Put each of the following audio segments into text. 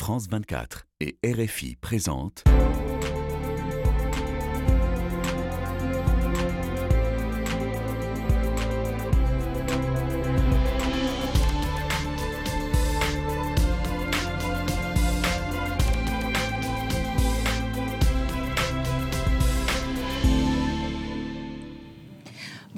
France 24 et RFI présentent.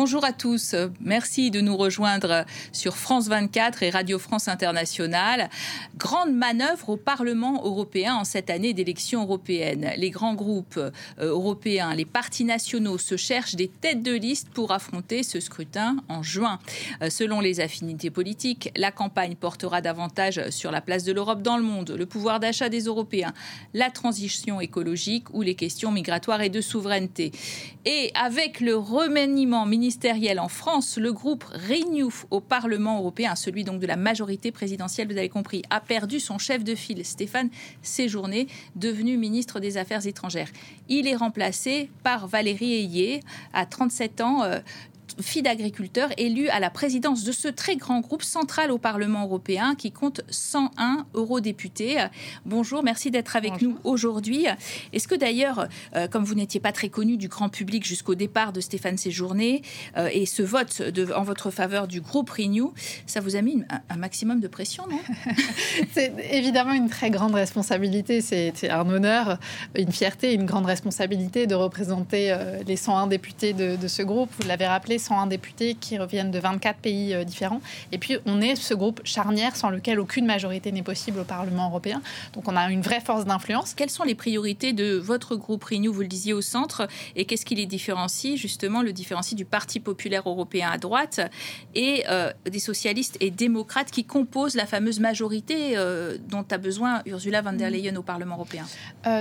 Bonjour à tous. Merci de nous rejoindre sur France 24 et Radio France Internationale. Grande manœuvre au Parlement européen en cette année d'élections européennes. Les grands groupes euh, européens, les partis nationaux se cherchent des têtes de liste pour affronter ce scrutin en juin. Euh, selon les affinités politiques, la campagne portera davantage sur la place de l'Europe dans le monde, le pouvoir d'achat des Européens, la transition écologique ou les questions migratoires et de souveraineté. Et avec le remaniement en France, le groupe Renew au Parlement européen, celui donc de la majorité présidentielle, vous avez compris, a perdu son chef de file, Stéphane Séjourné, devenu ministre des Affaires étrangères. Il est remplacé par Valérie Ayé, à 37 ans, euh, fille d'agriculteur élue à la présidence de ce très grand groupe central au Parlement européen qui compte 101 eurodéputés. Bonjour, merci d'être avec nous aujourd'hui. Est-ce que d'ailleurs, euh, comme vous n'étiez pas très connu du grand public jusqu'au départ de Stéphane Séjourné euh, et ce vote de, en votre faveur du groupe Renew, ça vous a mis un, maximum de pression, non? C'est évidemment une très grande responsabilité. C'est un honneur, une fierté, une grande responsabilité de représenter euh, les 101 députés de, de ce groupe. Vous l'avez rappelé, 101 députés qui reviennent de 24 pays euh, différents. Et puis, on est ce groupe charnière sans lequel aucune majorité n'est possible au Parlement européen. Donc, on a une vraie force d'influence. Quelles sont les priorités de votre groupe Renew, vous le disiez, au centre Et qu'est-ce qui les différencie, justement, le différencie du Parti populaire européen à droite et euh, des socialistes et démocrates qui composent la fameuse majorité euh, dont a besoin Ursula von der Leyen au Parlement européen?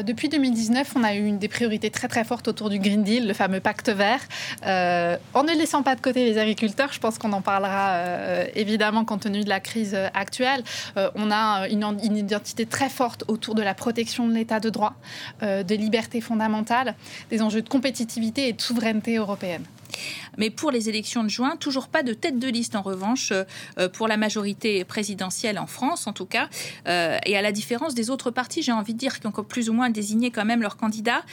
Depuis 2019, on a eu une des priorités très très fortes autour du Green Deal, le fameux pacte vert. en ne laissant pas de côté les agriculteurs, je pense qu'on en parlera euh, évidemment compte tenu de la crise euh, actuelle. Euh, on a une, identité très forte autour de la protection de l'état de droit, de liberté fondamentale, des enjeux de compétitivité et de souveraineté européenne. Mais pour les élections de juin, toujours pas de tête de liste en revanche pour la majorité présidentielle en France en tout cas. et à la différence des autres partis, j'ai envie de dire, qui ont plus ou moins désigné quand même leurs candidats.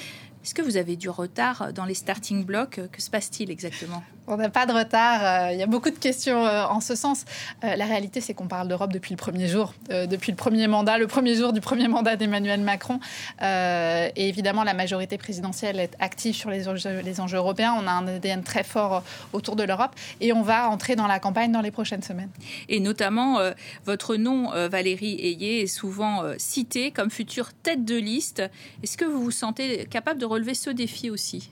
Est-ce que vous avez du retard dans les starting blocks? Que se passe-t-il exactement? On n'a pas de retard. Euh, il y a beaucoup de questions euh, en ce sens. Euh, la réalité, c'est qu'on parle d'Europe depuis le premier jour, depuis le premier mandat, le premier jour du premier mandat d'Emmanuel Macron. et évidemment, la majorité présidentielle est active sur les enjeux, les enjeux européens. On a un ADN très fort autour de l'Europe et on va entrer dans la campagne dans les prochaines semaines. Et notamment, votre nom, Valérie Ayé, est souvent cité comme future tête de liste. Est-ce que vous vous sentez capable de relever ce défi aussi?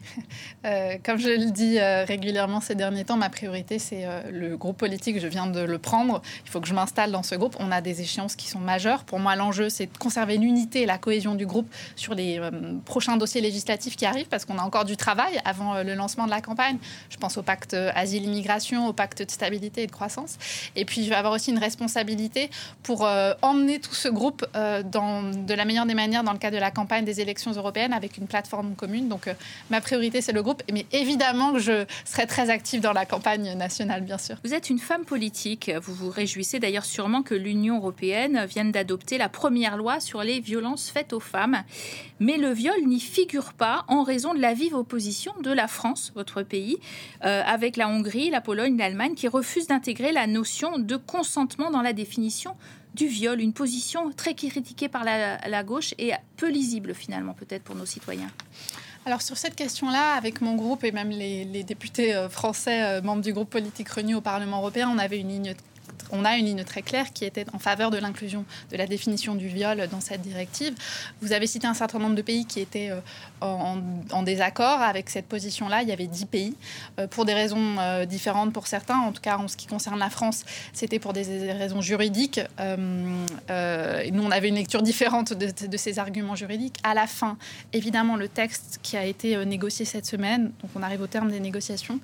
Comme je le dis régulièrement ces derniers temps, ma priorité, c'est euh, le groupe politique. Je viens de le prendre. Il faut que je m'installe dans ce groupe. On a des échéances qui sont majeures. Pour moi, l'enjeu, c'est de conserver l'unité et la cohésion du groupe sur les prochains dossiers législatifs qui arrivent, parce qu'on a encore du travail avant le lancement de la campagne. Je pense au pacte asile-immigration, au pacte de stabilité et de croissance. Et puis, je vais avoir aussi une responsabilité pour emmener tout ce groupe dans, de la meilleure des manières dans le cadre de la campagne des élections européennes avec une plateforme commune. Donc euh, ma priorité, c'est le groupe. Mais évidemment que je serai très active dans la campagne nationale, bien sûr. Vous êtes une femme politique. Vous vous réjouissez d'ailleurs sûrement que l'Union européenne vienne d'adopter la première loi sur les violences faites aux femmes. Mais le viol n'y figure pas en raison de la vive opposition de la France, votre pays, euh, avec la Hongrie, la Pologne, l'Allemagne, qui refusent d'intégrer la notion de consentement dans la définition du viol, une position très critiquée par la, gauche et peu lisible finalement peut-être pour nos citoyens. Alors sur cette question-là, avec mon groupe et même les, députés euh, français euh, membres du groupe politique Renu au Parlement européen, on avait une ligne on a une ligne très claire qui était en faveur de l'inclusion de la définition du viol dans cette directive. Vous avez cité un certain nombre de pays qui étaient euh, en, désaccord avec cette position-là. Il y avait dix pays, euh, pour des raisons euh, différentes pour certains. En tout cas, en ce qui concerne la France, c'était pour des raisons juridiques. nous, on avait une lecture différente de, de, ces arguments juridiques. À la fin, évidemment, le texte qui a été négocié cette semaine, donc on arrive au terme des négociations,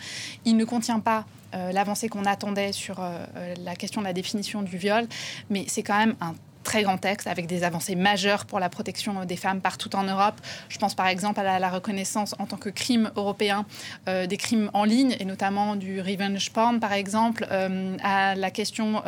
il ne contient pas l'avancée qu'on attendait sur euh, euh, la question de la définition du viol, mais c'est quand même un très grand texte avec des avancées majeures pour la protection des femmes partout en Europe. Je pense par exemple à la, reconnaissance en tant que crime européen des crimes en ligne et notamment du revenge porn par exemple, à la question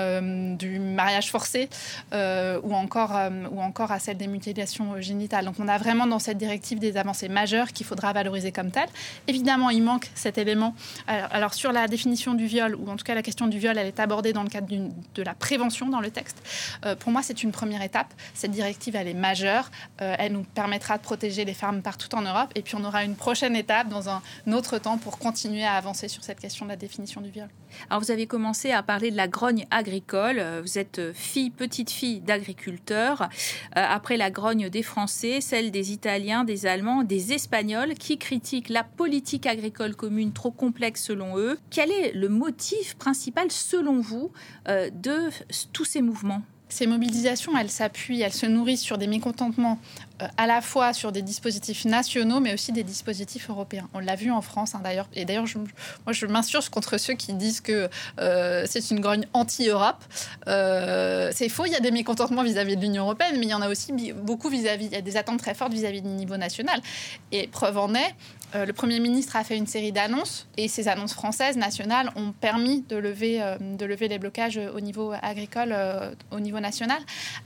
du mariage forcé ou, encore, ou encore à celle des mutilations génitales. Donc on a vraiment dans cette directive des avancées majeures qu'il faudra valoriser comme telles. Évidemment, il manque cet élément. Alors, sur la définition du viol, ou en tout cas la question du viol, elle est abordée dans le cadre de la prévention dans le texte. Euh, pour moi, c'est une première étape. Cette directive, elle est majeure. Euh, elle nous permettra de protéger les femmes partout en Europe. Et puis, on aura une prochaine étape dans un autre temps pour continuer à avancer sur cette question de la définition du viol. Alors, vous avez commencé à parler de la grogne agricole. Euh, vous êtes fille, petite fille d'agriculteur. après la grogne des Français, celle des Italiens, des Allemands, des Espagnols qui critiquent la politique agricole commune trop complexe selon eux. Quel est le motif principal selon vous euh, de tous ces mouvements? Ces mobilisations, elles s'appuient, elles se nourrissent sur des mécontentements à la fois sur des dispositifs nationaux, mais aussi des dispositifs européens. On l'a vu en France, hein, d'ailleurs. Et d'ailleurs, moi, je m'insurge contre ceux qui disent que euh, c'est une grogne anti-Europe. Euh, c'est faux, il y a des mécontentements vis-à-vis de l'Union européenne, mais il y en a aussi beaucoup vis-à-vis, il y a des attentes très fortes vis-à-vis du niveau national. Et preuve en est, le Premier ministre a fait une série d'annonces et ces annonces françaises, nationales, ont permis de lever, de lever les blocages au niveau agricole, au niveau national.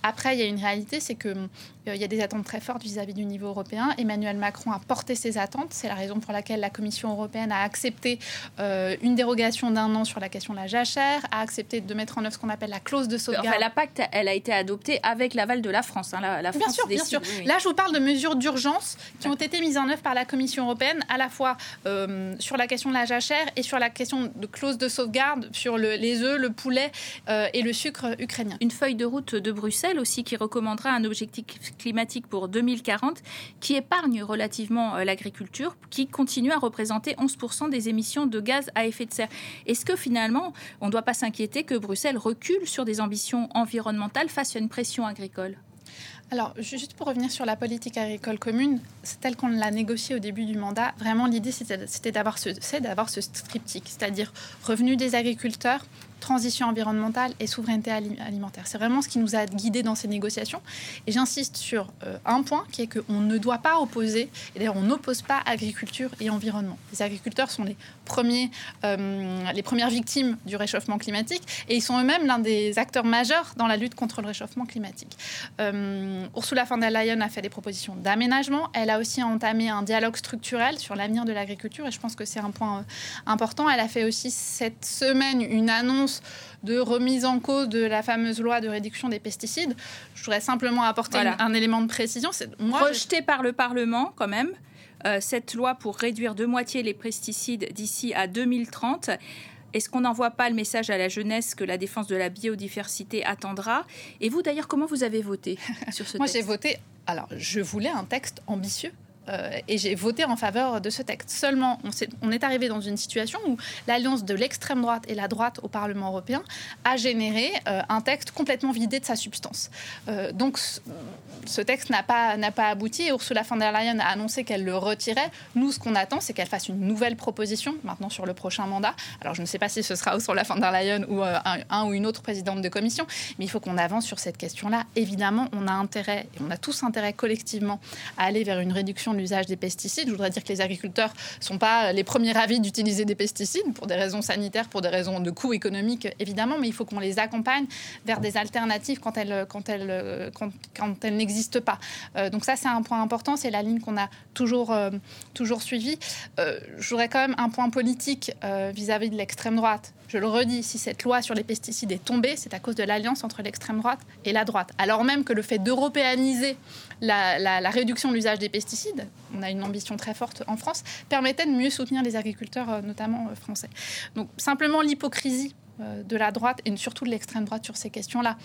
Après, il y a une réalité, c'est qu'il il y a des attentes très forte vis-à-vis du niveau européen. Emmanuel Macron a porté ses attentes. C'est la raison pour laquelle la Commission européenne a accepté euh, une dérogation d'un an sur la question de la jachère, a accepté de mettre en œuvre ce qu'on appelle la clause de sauvegarde. Enfin, la pacte, elle a été adoptée avec l'aval de la France. Hein. La, bien sûr, bien sûr. Là, je vous parle de mesures d'urgence qui ont été mises en œuvre par la Commission européenne, à la fois euh, sur la question de la jachère et sur la question de clause de sauvegarde sur le, les œufs, le poulet euh, et le sucre ukrainien. Une feuille de route de Bruxelles aussi qui recommandera un objectif climatique pour 2040 qui épargne relativement euh, l'agriculture, qui continue à représenter 11% des émissions de gaz à effet de serre. Est-ce que finalement, on ne doit pas s'inquiéter que Bruxelles recule sur des ambitions environnementales face à une pression agricole? Alors, juste pour revenir sur la politique agricole commune, c'est telle qu'on l'a négociée au début du mandat. Vraiment, l'idée, c'était d'avoir ce, ce triptyque, c'est-à-dire revenu des agriculteurs, transition environnementale et souveraineté alimentaire. C'est vraiment ce qui nous a guidés dans ces négociations. Et j'insiste sur euh, un point qui est qu'on ne doit pas opposer, et d'ailleurs on n'oppose pas agriculture et environnement. Les agriculteurs sont les, premiers, euh, les premières victimes du réchauffement climatique et ils sont eux-mêmes l'un des acteurs majeurs dans la lutte contre le réchauffement climatique. Euh, Ursula von der Leyen a fait des propositions d'aménagement. Elle a aussi entamé un dialogue structurel sur l'avenir de l'agriculture et je pense que c'est un point important. Elle a fait aussi cette semaine une annonce de remise en cause de la fameuse loi de réduction des pesticides. Je voudrais simplement apporter un, élément de précision. Moi rejeté par le Parlement quand même. Euh, cette loi pour réduire de moitié les pesticides d'ici à 2030. Est-ce qu'on n'envoie pas le message à la jeunesse que la défense de la biodiversité attendra? Et vous, d'ailleurs, comment vous avez voté sur ce texte Moi, j'ai voté. Alors, je voulais un texte ambitieux euh, et j'ai voté en faveur de ce texte. Seulement, on, est, arrivé dans une situation où l'alliance de l'extrême droite et la droite au Parlement européen a généré euh, un texte complètement vidé de sa substance. Euh, donc, ce texte n'a pas, pas abouti Ursula von der Leyen a annoncé qu'elle le retirait. Nous, ce qu'on attend, c'est qu'elle fasse une nouvelle proposition maintenant sur le prochain mandat. Alors, je ne sais pas si ce sera Ursula von der Leyen ou un, ou une autre présidente de commission, mais il faut qu'on avance sur cette question-là. Évidemment, on a intérêt, et on a tous intérêt collectivement à aller vers une réduction l'usage des pesticides. Je voudrais dire que les agriculteurs ne sont pas les premiers avis d'utiliser des pesticides pour des raisons sanitaires, pour des raisons de coûts économiques, évidemment, mais il faut qu'on les accompagne vers des alternatives quand elles, quand elles, quand, elles n'existent pas. Euh, donc ça, c'est un point important, c'est la ligne qu'on a toujours, euh, toujours suivie. Euh, je voudrais quand même un point politique vis-à-vis -vis de l'extrême droite. Je le redis, si cette loi sur les pesticides est tombée, c'est à cause de l'alliance entre l'extrême droite et la droite. Alors même que le fait d'européaniser la, réduction de l'usage des pesticides, on a une ambition très forte en France, permettait de mieux soutenir les agriculteurs, euh, notamment euh, français. Donc simplement l'hypocrisie de la droite et surtout de l'extrême droite sur ces questions-là.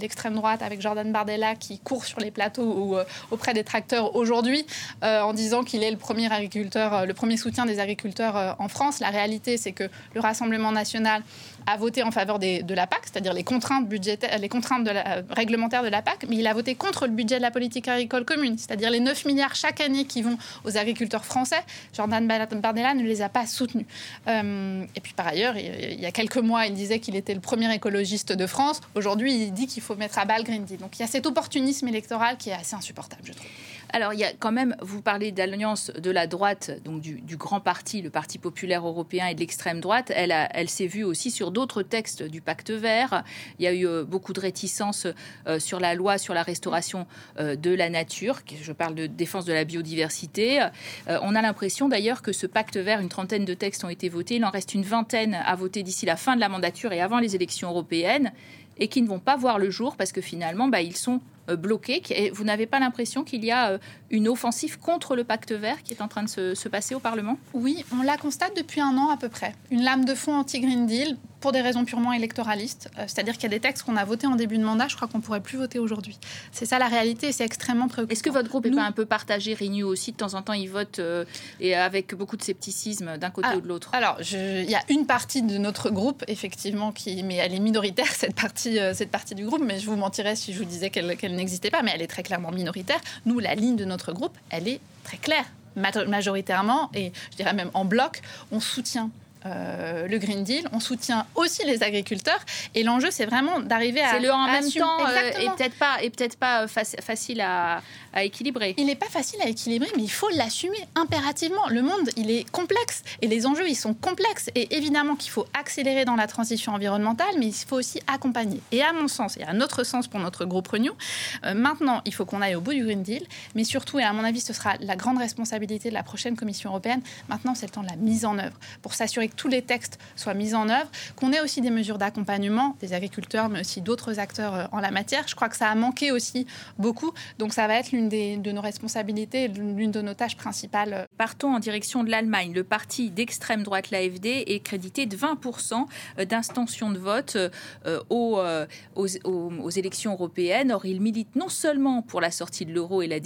L'extrême droite avec Jordan Bardella qui court sur les plateaux ou auprès des tracteurs aujourd'hui en disant qu'il est le premier agriculteur, le premier soutien des agriculteurs en France. La réalité, c'est que le Rassemblement national a voté en faveur de la PAC, c'est-à-dire les contraintes budgétaires, les contraintes la, réglementaires de la PAC, mais il a voté contre le budget de la politique agricole commune, c'est-à-dire les 9 milliards chaque année qui vont aux agriculteurs français. Jordan Bardella ne les a pas soutenus. et puis par ailleurs, il y a quelques mois, il disait qu'il était le premier écologiste de France. Aujourd'hui, il dit qu'il faut mettre à bas le Green Deal. Donc il y a cet opportunisme électoral qui est assez insupportable, je trouve. Alors, il y a quand même, vous parlez d'alliance de la droite, donc du, grand parti, le Parti populaire européen et de l'extrême droite. Elle, s'est vue aussi sur d'autres textes du pacte vert. Il y a eu euh, beaucoup de réticences euh, sur la loi sur la restauration euh, de la nature. Je parle de défense de la biodiversité. on a l'impression d'ailleurs que ce pacte vert, une trentaine de textes ont été votés. Il en reste une vingtaine à voter d'ici la fin de la mandature et avant les élections européennes et qui ne vont pas voir le jour parce que finalement, bah, ils sont euh, bloqués. Et vous n'avez pas l'impression qu'il y a euh, une offensive contre le pacte vert qui est en train de se, se passer au Parlement? Oui, on la constate depuis un an à peu près. Une lame de fond anti-Green Deal pour des raisons purement électoralistes. Euh, c'est-à-dire qu'il y a des textes qu'on a votés en début de mandat, je crois qu'on pourrait plus voter aujourd'hui. C'est ça la réalité et c'est extrêmement préoccupant. Est-ce que votre groupe n'est pas un peu partagé Renew aussi De temps en temps, il vote et avec beaucoup de scepticisme d'un côté ah, ou de l'autre? Alors, il y a une partie de notre groupe, effectivement, qui, mais elle est minoritaire, cette partie, cette partie du groupe, mais je vous mentirais si je vous disais qu'elle n'existait pas, mais elle est très clairement minoritaire. Nous, la ligne de notre groupe, elle est très claire. Majoritairement, et je dirais même en bloc, on soutient euh, le Green Deal, on soutient aussi les agriculteurs. Et l'enjeu, c'est vraiment d'arriver à. C'est le en même temps euh, et peut-être pas, et peut-être pas facile à, à, équilibrer. Il n'est pas facile à équilibrer, mais il faut l'assumer impérativement. Le monde, il est complexe et les enjeux, ils sont complexes. Et évidemment qu'il faut accélérer dans la transition environnementale, mais il faut aussi accompagner. Et à mon sens, et à notre sens pour notre groupe Renew, euh, maintenant, il faut qu'on aille au bout du Green Deal, mais surtout, et à mon avis, ce sera la grande responsabilité de la prochaine Commission européenne. Maintenant, c'est le temps de la mise en œuvre pour s'assurer que tous les textes soient mis en œuvre, qu'on ait aussi des mesures d'accompagnement des agriculteurs, mais aussi d'autres acteurs euh, en la matière. Je crois que ça a manqué aussi beaucoup. Donc ça va être l'une de nos responsabilités, l'une de nos tâches principales. Partons en direction de l'Allemagne. Le parti d'extrême droite, l'AFD, est crédité de 20% d'intention de vote euh, aux, aux, aux, élections européennes. Or, il milite non seulement pour la sortie de l'euro et la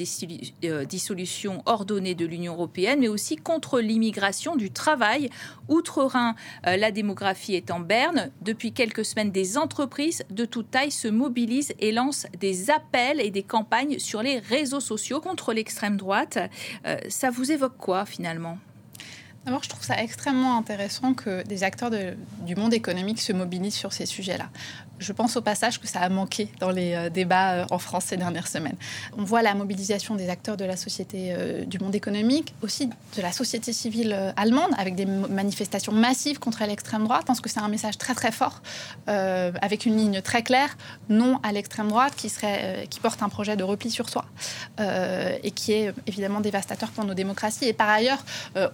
euh, dissolution ordonnée de l'Union européenne, mais aussi contre l'immigration du travail outre-Rhin. Euh, la démographie est en berne. Depuis quelques semaines, des entreprises de toute taille se mobilisent et lancent des appels et des campagnes sur les réseaux sociaux contre l'extrême droite. Euh, ça vous évoque quoi finalement? D'abord, je trouve ça extrêmement intéressant que des acteurs du monde économique se mobilisent sur ces sujets-là. Je pense au passage que ça a manqué dans les euh, débats euh, en France ces dernières semaines. On voit la mobilisation des acteurs de la société euh, du monde économique, aussi de la société civile allemande, avec des manifestations massives contre l'extrême droite. Je pense que c'est un message très très fort, avec une ligne très claire, non à l'extrême droite, qui, serait, qui porte un projet de repli sur soi, et qui est évidemment dévastateur pour nos démocraties. Et par ailleurs,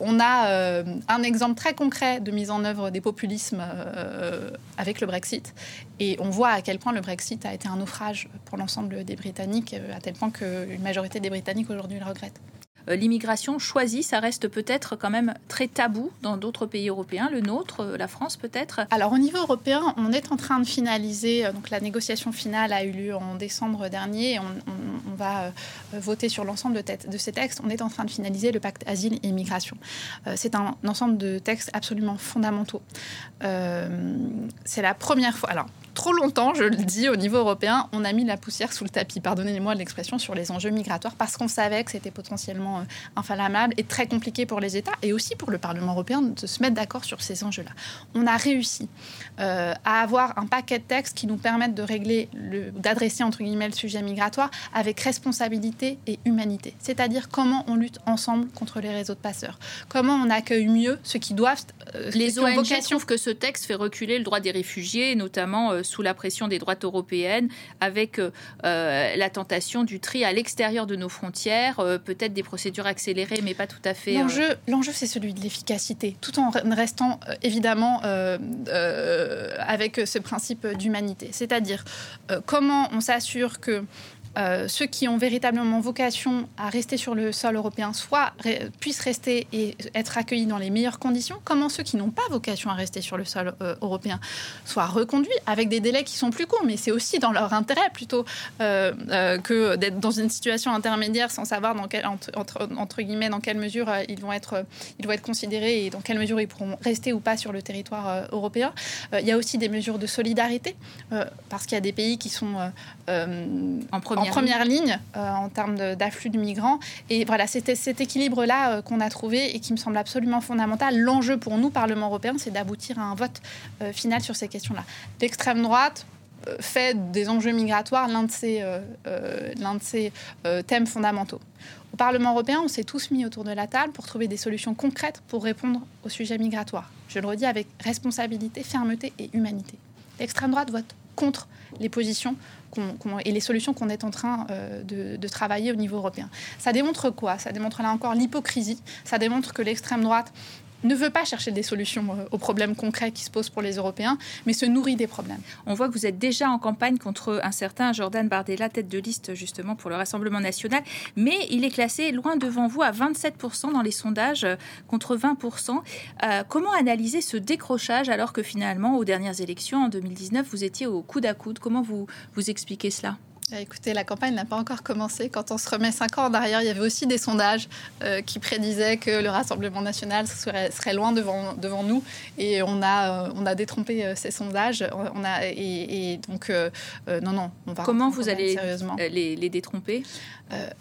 on a un exemple très concret de mise en œuvre des populismes avec le Brexit. Et on voit à quel point le Brexit a été un naufrage pour l'ensemble des Britanniques, euh, à tel point qu'une majorité des Britanniques aujourd'hui le regrettent. Euh, l'immigration choisie, ça reste peut-être quand même très tabou dans d'autres pays européens, le nôtre, euh, la France peut-être Alors au niveau européen, on est en train de finaliser, donc la négociation finale a eu lieu en décembre dernier, on, va voter sur l'ensemble de, de, ces textes, on est en train de finaliser le pacte asile et immigration. c'est un ensemble de textes absolument fondamentaux. c'est la première fois, alors trop longtemps, je le dis, au niveau européen, on a mis la poussière sous le tapis, pardonnez-moi l'expression, sur les enjeux migratoires, parce qu'on savait que c'était potentiellement euh, inflammable et très compliqué pour les États et aussi pour le Parlement européen de se mettre d'accord sur ces enjeux-là. On a réussi euh, à avoir un paquet de textes qui nous permettent de régler, d'adresser entre guillemets le sujet migratoire avec responsabilité et humanité. C'est-à-dire comment on lutte ensemble contre les réseaux de passeurs, comment on accueille mieux ceux qui doivent. Euh, les ONG trouvent que ce texte fait reculer le droit des réfugiés, notamment sous la pression des droites européennes, avec euh, euh, la tentation du tri à l'extérieur de nos frontières, euh, peut-être des procédures accélérées, mais pas tout à fait. L'enjeu, l'enjeu c'est celui de l'efficacité, tout en restant évidemment avec ce principe d'humanité. C'est-à-dire comment on s'assure que euh, ceux qui ont véritablement vocation à rester sur le sol européen soit puissent rester et être accueillis dans les meilleures conditions, comment ceux qui n'ont pas vocation à rester sur le sol euh, européen soient reconduits avec des délais qui sont plus courts. Mais c'est aussi dans leur intérêt plutôt que d'être dans une situation intermédiaire sans savoir dans entre, guillemets dans quelle mesure ils vont être ils vont être considérés et dans quelle mesure ils pourront rester ou pas sur le territoire européen. il y a aussi des mesures de solidarité parce qu'il y a des pays qui sont en première, ligne, euh, en termes d'afflux de, migrants. Et voilà, c'était cet équilibre-là euh, qu'on a trouvé et qui me semble absolument fondamental. L'enjeu pour nous, Parlement européen, c'est d'aboutir à un vote euh, final sur ces questions-là. L'extrême droite fait des enjeux migratoires l'un de ses, l'un de ses thèmes fondamentaux. Au Parlement européen, on s'est tous mis autour de la table pour trouver des solutions concrètes pour répondre au sujet migratoire. Je le redis avec responsabilité, fermeté et humanité. L'extrême droite vote contre les positions et les solutions qu'on est en train euh, de, de, travailler au niveau européen. Ça démontre quoi? Ça démontre là encore l'hypocrisie. Ça démontre que l'extrême droite ne veut pas chercher des solutions euh, aux problèmes concrets qui se posent pour les Européens, mais se nourrit des problèmes. On voit que vous êtes déjà en campagne contre un certain Jordan Bardella, tête de liste justement pour le Rassemblement national, mais il est classé loin devant vous à 27% dans les sondages euh, contre 20%. Euh, comment analyser ce décrochage alors que finalement, aux dernières élections en 2019, vous étiez au coude à coude? Comment vous, vous expliquez cela? Écoutez, la campagne n'a pas encore commencé. Quand on se remet cinq ans en arrière, il y avait aussi des sondages euh, qui prédisaient que le Rassemblement national serait, serait loin devant, devant nous. Et on a, euh, on a détrompé euh, ces sondages. On a, et, donc, non, non, on va Comment vous allez les, les détromper?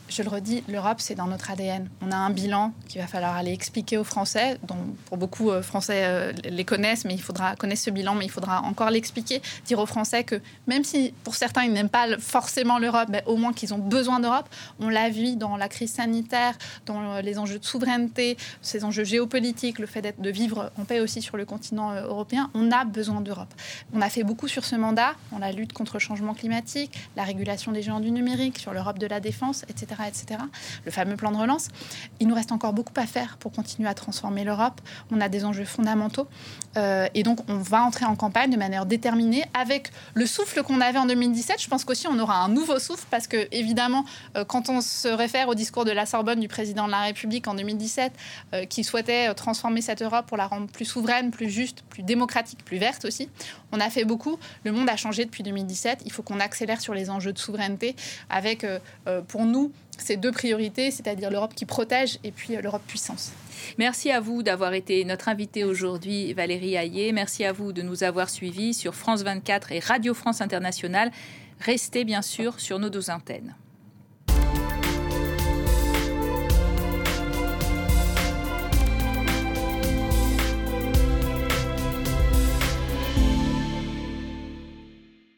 Je le redis, l'Europe, c'est dans notre ADN. On a un bilan qu'il va falloir aller expliquer aux Français, dont pour beaucoup Français les connaissent, mais il faudra connaître ce bilan, mais il faudra encore l'expliquer, dire aux Français que même si pour certains, ils n'aiment pas forcément l'Europe, mais au moins qu'ils ont besoin d'Europe. On l'a vu dans la crise sanitaire, dans les enjeux de souveraineté, ces enjeux géopolitiques, le fait de vivre en paix aussi sur le continent euh, européen. On a besoin d'Europe. On a fait beaucoup sur ce mandat, dans la lutte contre le changement climatique, la régulation des géants du numérique, sur l'Europe de la défense, etc., etc. Le fameux plan de relance. Il nous reste encore beaucoup à faire pour continuer à transformer l'Europe. On a des enjeux fondamentaux. Euh, et donc, on va entrer en campagne de manière déterminée avec le souffle qu'on avait en 2017. Je pense qu'aussi, on aura un nouveau souffle parce que, évidemment, euh, quand on se réfère au discours de la Sorbonne du président de la République en 2017, euh, qui souhaitait euh, transformer cette Europe pour la rendre plus souveraine, plus juste, plus démocratique, plus verte aussi, on a fait beaucoup. Le monde a changé depuis 2017. Il faut qu'on accélère sur les enjeux de souveraineté avec, pour nous, ces deux priorités, c'est-à-dire l'Europe qui protège et puis l'Europe puissance. Merci à vous d'avoir été notre invité aujourd'hui, Valérie Hayé. Merci à vous de nous avoir suivis sur France 24 et Radio France Internationale. Restez bien sûr sur nos deux antennes.